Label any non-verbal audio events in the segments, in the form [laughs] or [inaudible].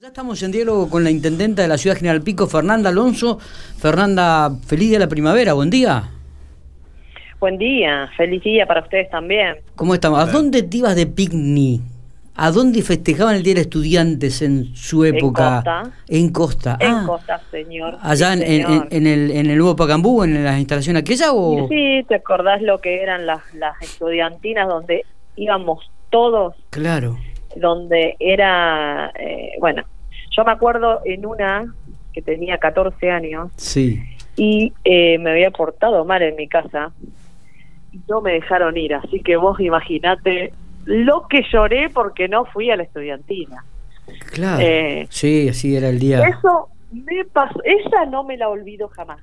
Ya estamos en diálogo con la intendenta de la ciudad General Pico, Fernanda Alonso. Fernanda, feliz día de la primavera, buen día. Buen día, feliz día para ustedes también. ¿Cómo estamos? ¿A dónde te ibas de picnic? ¿A dónde festejaban el Día de Estudiantes en su época? En Costa. En ah, Costa, señor. ¿Allá Sí, en, en- señor. en el, en el Nuevo Pacambú, en las instalaciones aquella o...? Sí, ¿te acordás lo que eran las, las estudiantinas donde íbamos todos, Claro. Donde era, eh, bueno, yo me acuerdo en una que tenía 14 años Sí. y eh, me había portado mal en mi casa y no me dejaron ir, así que vos imaginate lo que lloré porque no fui a la estudiantina. Claro. Eh, sí, así era el día. Eso me pasó, esa no me la olvido jamás.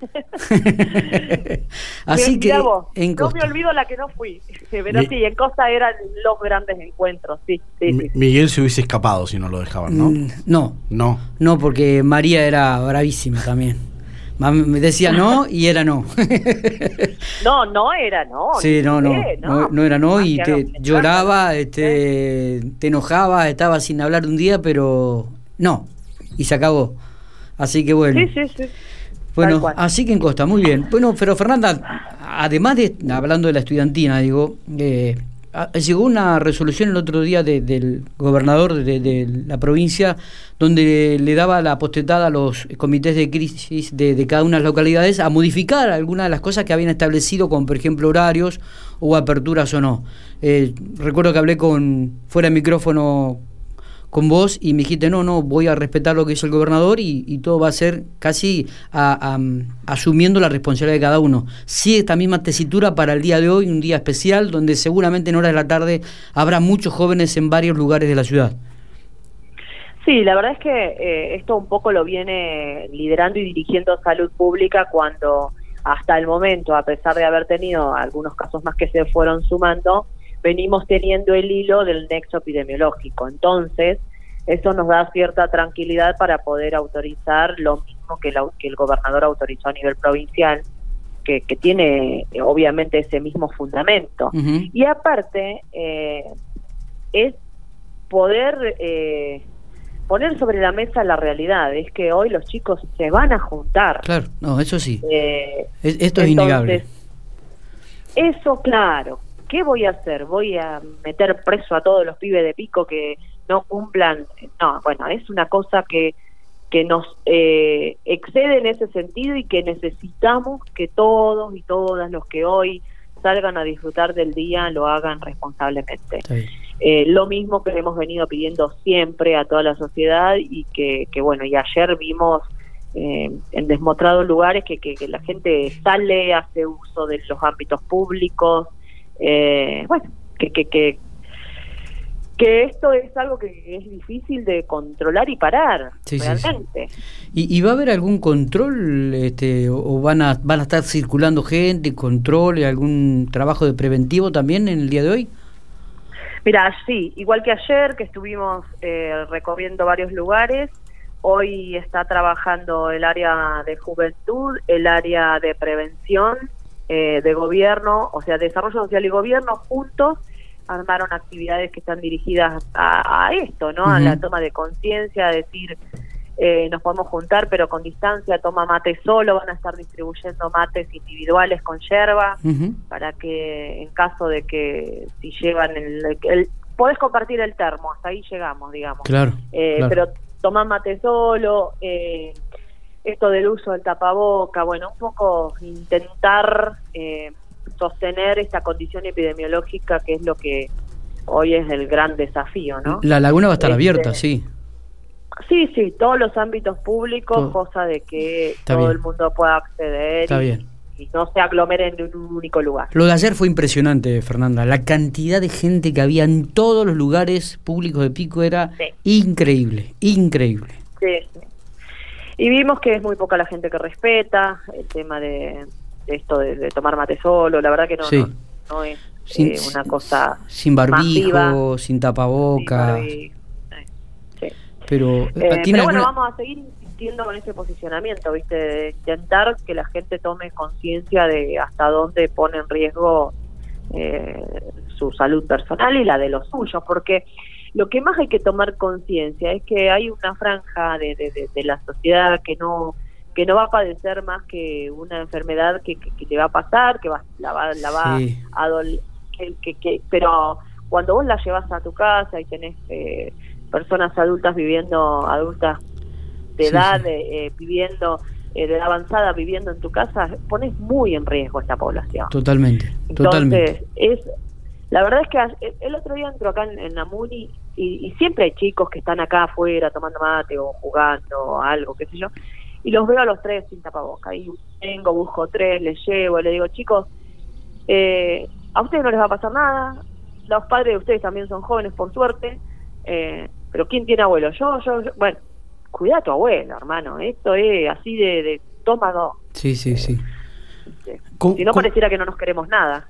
[laughs] así que vos, en no Costa. me olvido la que no fui, [laughs] pero Mi- sí, en Costa eran los grandes encuentros, sí, sí, sí. Miguel se hubiese escapado si no lo dejaban, ¿no? Mm, no, No. no, porque María era bravísima también. Me decía no y era no. [laughs] No, no era, no. Sí, no, no, eh, no, no era no y te los mensajes. lloraba, este, te enojaba, estaba sin hablar un día, pero no, y se acabó. Así que bueno, Sí, sí, sí. Bueno, así que en Costa, muy bien. Bueno, pero Fernanda, además de, hablando de la estudiantina, digo, eh, llegó una resolución el otro día de- del gobernador de, de la provincia donde le daba la postetada a los comités de crisis de, de cada una de las localidades a modificar algunas de las cosas que habían establecido, como por ejemplo horarios o aperturas o no. Eh, recuerdo que hablé con fuera de micrófono con vos y me dijiste, no, no, voy a respetar lo que hizo el gobernador y, todo va a ser casi a- a- asumiendo la responsabilidad de cada uno. Sí, esta misma tesitura para el día de hoy, un día especial, donde seguramente en horas de la tarde habrá muchos jóvenes en varios lugares de la ciudad. Sí, la verdad es que eh, esto un poco lo viene liderando y dirigiendo salud pública cuando hasta el momento, a pesar de haber tenido algunos casos más que se fueron sumando, venimos teniendo el hilo del nexo epidemiológico. Entonces, eso nos da cierta tranquilidad para poder autorizar lo mismo que, la- que el gobernador autorizó a nivel provincial, que, que tiene eh, obviamente ese mismo fundamento. Y aparte, eh, es poder eh, poner sobre la mesa la realidad. Es que hoy los chicos se van a juntar. Claro, no, eso sí. Eh, Es- esto es innegable. Eso, claro. ¿Qué voy a hacer? ¿Voy a meter preso a todos los pibes de pico que no cumplan? No, bueno, es una cosa que, que nos eh, excede en ese sentido y que necesitamos que todos y todas los que hoy salgan a disfrutar del día lo hagan responsablemente. Eh, lo mismo que hemos venido pidiendo siempre a toda la sociedad y que, que bueno, y ayer vimos eh, en desmostrados lugares que, que, que la gente sale, hace uso de los ámbitos públicos, eh, bueno, que, que, que, que esto es algo que es difícil de controlar y parar, Sí, sí, sí. realmente. ¿Y, y va a haber algún control este, o- o van a, van a estar circulando gente, control, y algún trabajo de preventivo también en el día de hoy? Mira, sí, igual que ayer que estuvimos eh, recorriendo varios lugares, hoy está trabajando el área de juventud, el área de prevención, eh, de gobierno, o sea, desarrollo social y gobierno juntos armaron actividades que están dirigidas a, a esto, ¿no? A la toma de conciencia, a decir, eh, nos podemos juntar pero con distancia, toma mate solo, van a estar distribuyendo mates individuales con yerba para que en caso de que si llevan el, el podés compartir el termo hasta ahí llegamos digamos Claro, Eh, claro. pero tomar mate solo eh, esto del uso del tapaboca bueno un poco intentar eh, sostener esta condición epidemiológica que es lo que hoy es el gran desafío no La laguna va a estar Este, abierta, sí. sí sí todos los ámbitos públicos Todo. cosa de que Está todo bien. el mundo pueda acceder Está y, bien. y no se aglomeren en un único lugar Lo de ayer fue impresionante, Fernanda. La cantidad de gente que había en todos los lugares públicos de Pico era Sí. increíble, increíble. Sí, sí. Y vimos que es muy poca la gente que respeta el tema de, de esto de, de tomar mate solo. La verdad que no, Sí. no, no es Sin- eh, una cosa Sin barbijo, sin tapaboca. Sí, sí. Pero, Eh, ¿tiene pero bueno, vamos a seguir insistiendo con ese posicionamiento, ¿viste? De intentar que la gente tome conciencia de hasta dónde pone en riesgo eh, su salud personal y la de los suyos, porque lo que más hay que tomar conciencia es que hay una franja de, de, la sociedad que no que no va a padecer más que una enfermedad que, que, le va a pasar, que va, la va, la va a doler, que, que, pero cuando vos la llevas a tu casa y tenés eh, personas adultas viviendo, adultas de edad, eh, viviendo eh, de edad avanzada viviendo en tu casa, pones muy en riesgo a esta población. Totalmente, Entonces, es la verdad es que el otro día entro acá en, en Namuni y, siempre hay chicos que están acá afuera tomando mate o jugando o algo, qué sé yo, y los veo a los tres sin tapaboca. Y vengo, busco tres, les llevo, le digo, chicos, eh, a ustedes no les va a pasar nada, los padres de ustedes también son jóvenes, por suerte, eh, pero ¿quién tiene abuelo? Yo, yo, bueno, cuida a tu abuelo, hermano, esto es así de, de toma dos. Sí, sí, sí. Si no pareciera que no nos queremos nada.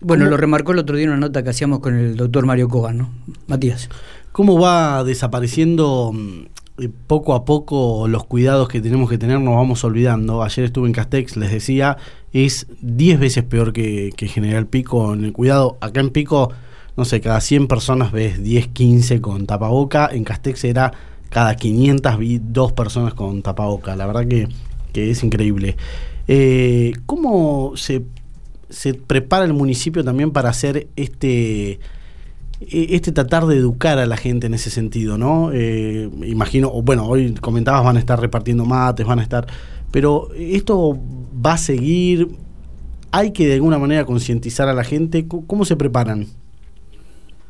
Bueno, lo remarcó el otro día en una nota que hacíamos con el doctor Mario Kogan, ¿no? Matías. ¿Cómo va desapareciendo mm, poco a poco los cuidados que tenemos que tener? Nos vamos olvidando. Ayer estuve en Castex, les decía, es 10 veces peor que, General Pico en el cuidado. Acá en Pico, no sé, cada 100 personas ves 10, 15 con tapaboca. En Castex era cada 500 vi dos personas con tapaboca. La verdad que, que es increíble. Eh, ¿Cómo se se prepara el municipio también para hacer este e, este tratar de educar a la gente en ese sentido, ¿no? Eh, imagino, bueno, hoy comentabas van a estar repartiendo mates, van a estar, pero esto va a seguir, hay que de alguna manera concientizar a la gente, ¿cómo se preparan?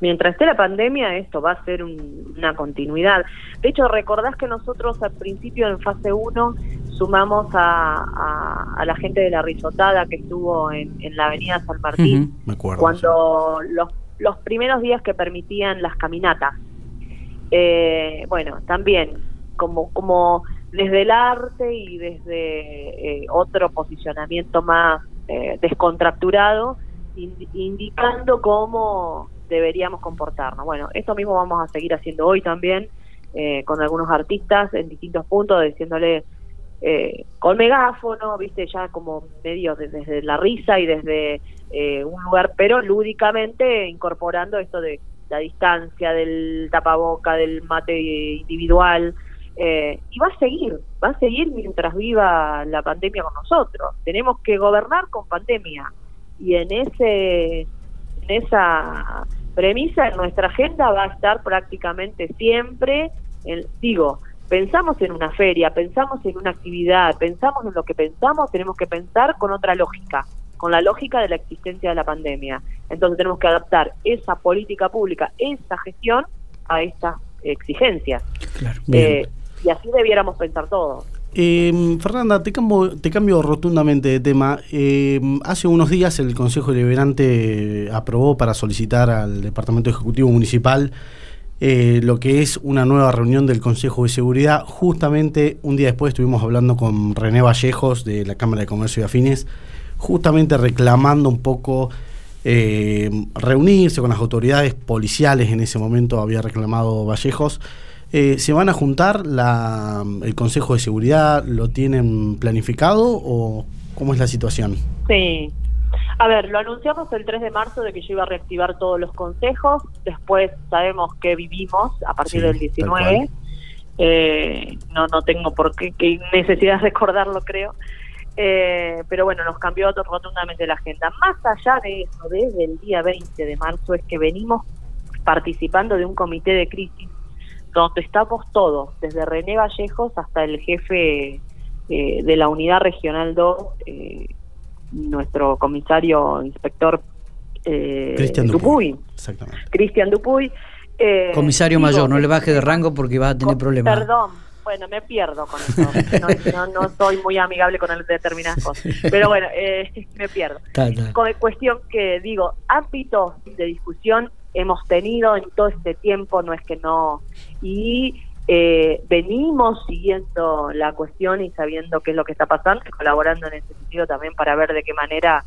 Mientras esté la pandemia, esto va a ser una continuidad. De hecho, recordás que nosotros al principio en fase 1 sumamos a, a, la gente de la risotada que estuvo en, la avenida San Martín, cuando los, los primeros días que permitían las caminatas. Eh, bueno, también como, como desde el arte y desde eh, otro posicionamiento más eh, descontracturado, indicando cómo deberíamos comportarnos. Bueno, esto mismo vamos a seguir haciendo hoy también con algunos artistas en distintos puntos, diciéndole eh, con megáfono, viste, ya como medio desde la risa y desde eh, un lugar, pero lúdicamente incorporando esto de la distancia, del tapaboca, del mate individual. Eh, y va a seguir, va a seguir mientras viva la pandemia con nosotros. Tenemos que gobernar con pandemia. Y en ese en esa premisa, en nuestra agenda va a estar prácticamente siempre, el, digo, pensamos en una feria, pensamos en una actividad, pensamos en lo que pensamos, tenemos que pensar con otra lógica, con la lógica de la existencia de la pandemia. Entonces tenemos que adaptar esa política pública, esa gestión a estas exigencias. Eh, y así debiéramos pensar todos. Eh, Fernanda, te cambio, te cambio rotundamente de tema. Eh, hace unos días el Consejo Deliberante aprobó para solicitar al Departamento Ejecutivo Municipal eh, lo que es una nueva reunión del Consejo de Seguridad. Justamente un día después estuvimos hablando con René Vallejos de la Cámara de Comercio y Afines, justamente reclamando un poco eh, reunirse con las autoridades policiales, en ese momento había reclamado Vallejos. Eh, ¿Se van a juntar la, el Consejo de Seguridad? ¿Lo tienen planificado o cómo es la situación? Sí, a ver, lo anunciamos el 3 de marzo de que yo iba a reactivar todos los consejos. Después sabemos que vivimos a partir del 19. Eh, no, no tengo por qué, necesidad de recordarlo, creo. Eh, pero bueno, nos cambió rotundamente la agenda. Más allá de eso, desde el día 20 de marzo es que venimos participando de un comité de crisis donde estamos todos, desde René Vallejos hasta el jefe eh, de la unidad regional 2, eh, nuestro comisario inspector eh, Cristian Dupuy. Cristian Dupuy. Eh, comisario mayor, no le baje de rango porque va a tener problemas. Perdón, bueno, me pierdo con eso. [laughs] No, no, soy muy amigable con el determinadas cosas. Pero bueno, eh, me pierdo. Con cuestión que digo, ámbitos de discusión hemos tenido en todo este tiempo, no es que no. Y eh, venimos siguiendo la cuestión y sabiendo qué es lo que está pasando colaborando en ese sentido también para ver de qué manera,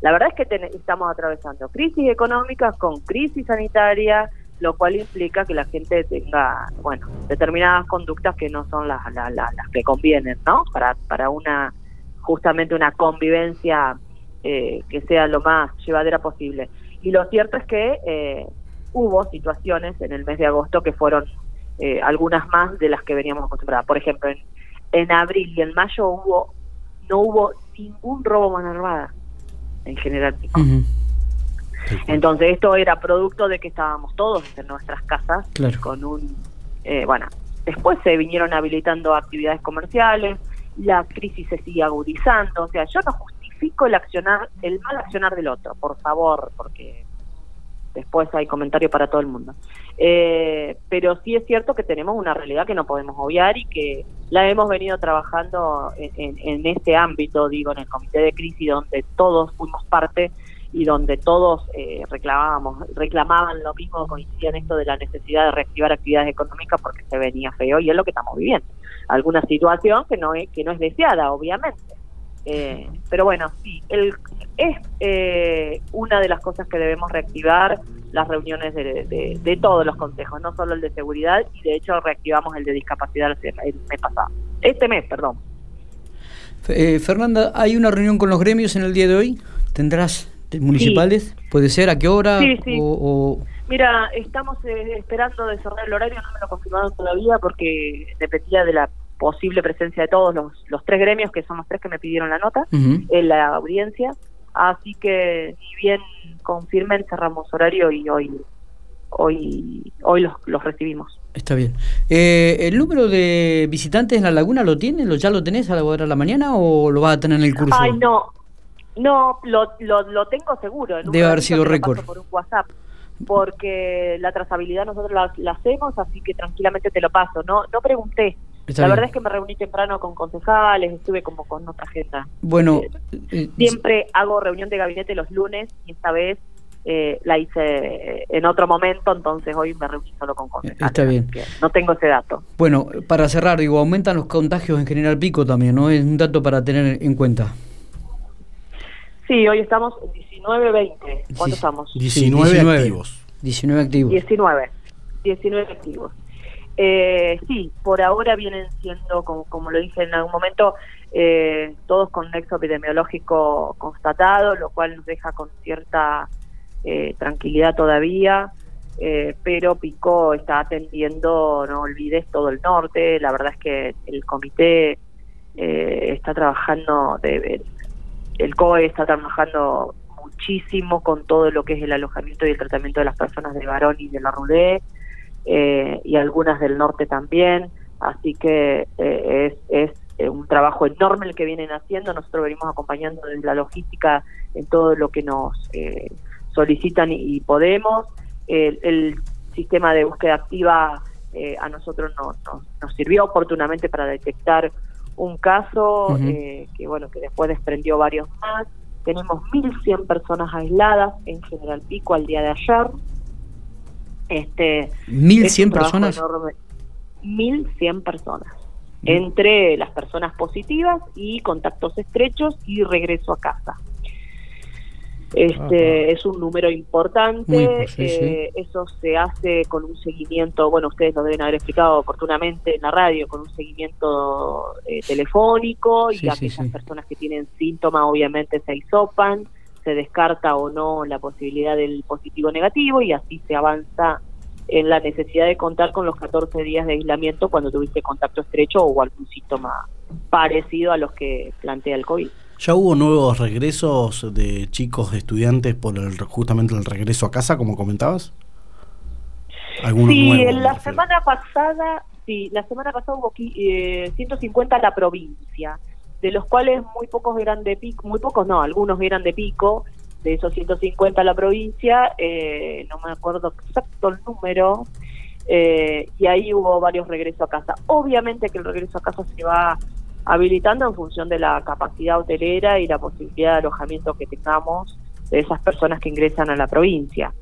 la verdad es que estamos atravesando crisis económica con crisis sanitaria, lo cual implica que la gente tenga, bueno, determinadas conductas que no son las, las, las, que convienen, ¿no? Para, para una, justamente una convivencia eh, que sea lo más llevadera posible. Y lo cierto es que eh, hubo situaciones en el mes de agosto que fueron eh, algunas más de las que veníamos acostumbradas. Por ejemplo, en, en abril y en mayo hubo no hubo ningún robo mano armada en general. Entonces esto era producto de que estábamos todos en nuestras casas con un, eh, bueno, después se vinieron habilitando actividades comerciales, la crisis se sigue agudizando, o sea, yo no justifico el accionar, el mal accionar del otro, por favor, porque después hay comentarios para todo el mundo. Eh, pero sí es cierto que tenemos una realidad que no podemos obviar y que la hemos venido trabajando en, en, este ámbito, digo, en el comité de crisis donde todos fuimos parte y donde todos eh, reclamábamos, reclamaban lo mismo, coincidían esto de la necesidad de reactivar actividades económicas porque se venía feo y es lo que estamos viviendo. Alguna situación que no es, que no es deseada, obviamente. Eh, pero bueno, sí, el, es eh, una de las cosas que debemos reactivar las reuniones de, de, todos los consejos, no solo el de seguridad, y de hecho reactivamos el de discapacidad el mes pasado. Este mes, perdón. Fernanda, ¿hay una reunión con los gremios en el día de hoy? ¿Tendrás municipales? ¿Puede ser? ¿A qué hora? Sí, sí. Mira, estamos eh, esperando de cerrar el horario, no me lo confirmaron todavía porque dependía de la posible presencia de todos los, los tres gremios, que son los tres que me pidieron la nota, en la audiencia. Así que, si bien confirmen, cerramos horario y hoy hoy hoy los, los recibimos. Está bien. Eh, ¿El número de visitantes en la laguna lo tienen? ¿Lo, ¿Ya lo tenés a la hora de la mañana o lo vas a tener en el curso? Ay, no, no, lo, lo, tengo seguro. Debe haber sido récord. Por un WhatsApp, porque la trazabilidad nosotros la, hacemos, así que tranquilamente te lo paso. No, no pregunté. La verdad es que me reuní temprano con concejales, estuve como con otra gente. Bueno, eh, eh, siempre hago reunión de gabinete los lunes y esta vez eh, la hice en otro momento, entonces hoy me reuní solo con concejales. Está bien. No tengo ese dato. Bueno, para cerrar, digo, aumentan los contagios en General Pico también, ¿no? Es un dato para tener en cuenta. Sí, hoy estamos en 19, 20. ¿Cuántos estamos? 19, activos. 19 activos. 19. 19 activos. Eh, sí, por ahora vienen siendo, como, como lo dije en algún momento, eh, todos con nexo epidemiológico constatado, lo cual nos deja con cierta eh, tranquilidad todavía. Eh, pero Pico está atendiendo, no olvides, todo el norte. La verdad es que el comité eh, está trabajando de, el COE está trabajando muchísimo con todo lo que es el alojamiento y el tratamiento de las personas de Barón y de la Rudé, eh, y algunas del norte también, así que eh, es, es un trabajo enorme el que vienen haciendo, nosotros venimos acompañando desde la logística en todo lo que nos eh, solicitan y, podemos, el, sistema de búsqueda activa a nosotros nos sirvió oportunamente para detectar un caso eh, que bueno que después desprendió varios más. Tenemos 1.100 personas aisladas en General Pico al día de ayer. Este, 1.100 personas. 1.100 personas. Entre las personas positivas y contactos estrechos y regreso a casa. Este es un número importante. Eh, eso se hace con un seguimiento. Bueno, ustedes lo deben haber explicado oportunamente en la radio, con un seguimiento eh, telefónico y aquellas personas que tienen síntomas, obviamente se hisopan, se descarta o no la posibilidad del positivo negativo y así se avanza en la necesidad de contar con los 14 días de aislamiento cuando tuviste contacto estrecho o algún síntoma parecido a los que plantea el COVID. ¿Ya hubo nuevos regresos de chicos, de estudiantes, por el, justamente el regreso a casa, como comentabas? sí, la semana pasada, sí, la semana pasada hubo eh, 150 en la provincia, de los cuales muy pocos eran de pico, muy pocos no, algunos eran de pico, de esos 150 en la provincia, eh, no me acuerdo exacto el número, eh, y ahí hubo varios regresos a casa. Obviamente que el regreso a casa se va habilitando en función de la capacidad hotelera y la posibilidad de alojamiento que tengamos de esas personas que ingresan a la provincia.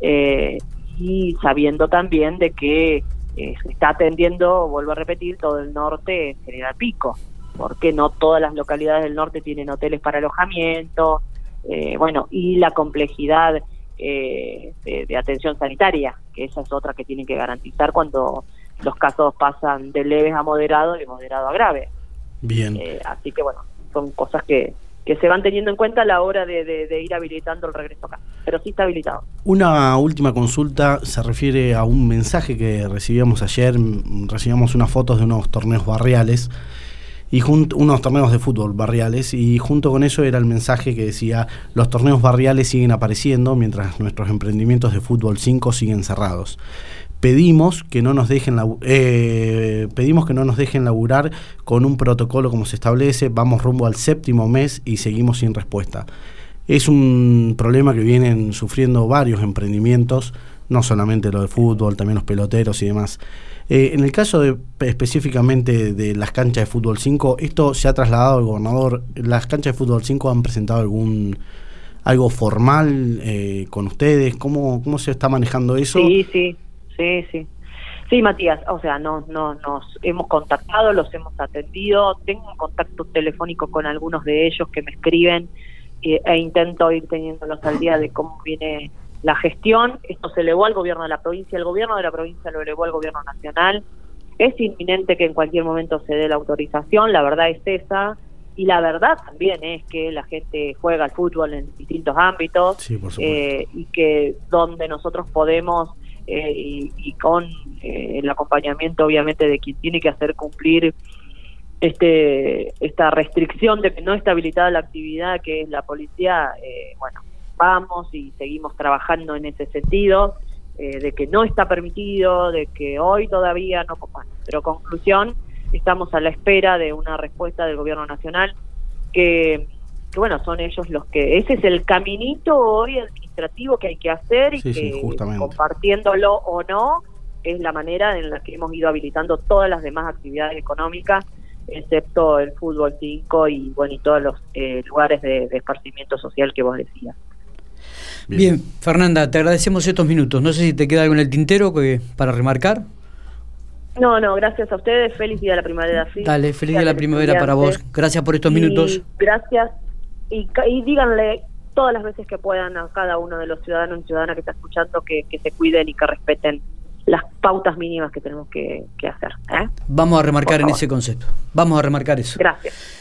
Eh, y sabiendo también de que eh, se está atendiendo, vuelvo a repetir, todo el norte en General Pico, porque no todas las localidades del norte tienen hoteles para alojamiento, eh, bueno, y la complejidad de, de, atención sanitaria, que esa es otra que tienen que garantizar cuando los casos pasan de leves a moderados y de moderado a grave. Bien. Eh, así que bueno, son cosas que, que se van teniendo en cuenta a la hora de, ir habilitando el regreso acá. Pero sí está habilitado. Una última consulta se refiere a un mensaje que recibíamos ayer. Recibíamos unas fotos de unos torneos barriales y unos torneos de fútbol barriales y junto con eso era el mensaje que decía los torneos barriales siguen apareciendo mientras nuestros emprendimientos de fútbol 5 siguen cerrados pedimos que no nos dejen eh, pedimos que no nos dejen laburar con un protocolo como se establece, vamos rumbo al séptimo mes y seguimos sin respuesta. Es un problema que vienen sufriendo varios emprendimientos, no solamente lo de fútbol, también los peloteros y demás. Eh, en el caso de, específicamente de las canchas de fútbol 5, esto se ha trasladado al gobernador. ¿Las canchas de fútbol 5 han presentado algún algo formal eh, con ustedes? ¿Cómo, ¿Cómo se está manejando eso? Sí, sí. Sí, sí. Matías, o sea, no, no, nos hemos contactado, los hemos atendido, tengo un contacto telefónico con algunos de ellos que me escriben eh, e intento ir teniéndolos al día de cómo viene la gestión. Esto se elevó al gobierno de la provincia, el gobierno de la provincia lo elevó al gobierno nacional. Es inminente que en cualquier momento se dé la autorización, la verdad es esa. Y la verdad también es que la gente juega al fútbol en distintos ámbitos eh, y que donde nosotros podemos eh, y, con eh, el acompañamiento obviamente de quien tiene que hacer cumplir este esta restricción de que no está habilitada la actividad que es la policía, eh, bueno, vamos y seguimos trabajando en ese sentido, de que no está permitido, de que hoy todavía no, pero conclusión, estamos a la espera de una respuesta del gobierno nacional que que bueno, son ellos los que, ese es el caminito hoy administrativo que hay que hacer y que compartiéndolo o no, es la manera en la que hemos ido habilitando todas las demás actividades económicas, excepto el fútbol 5 y bueno, y todos los eh, lugares de, esparcimiento social que vos decías. Bien. Fernanda, te agradecemos estos minutos. No sé si te queda algo en el tintero que, para remarcar. No, no, gracias a ustedes. Feliz día de la primavera. Dale, feliz día de la primavera para vos. Gracias por estos minutos. Gracias y, y díganle todas las veces que puedan a cada uno de los ciudadanos y ciudadanas que está escuchando que, se cuiden y que respeten las pautas mínimas que tenemos que, hacer. ¿eh? Vamos a remarcar en ese concepto. Vamos a remarcar eso. Gracias.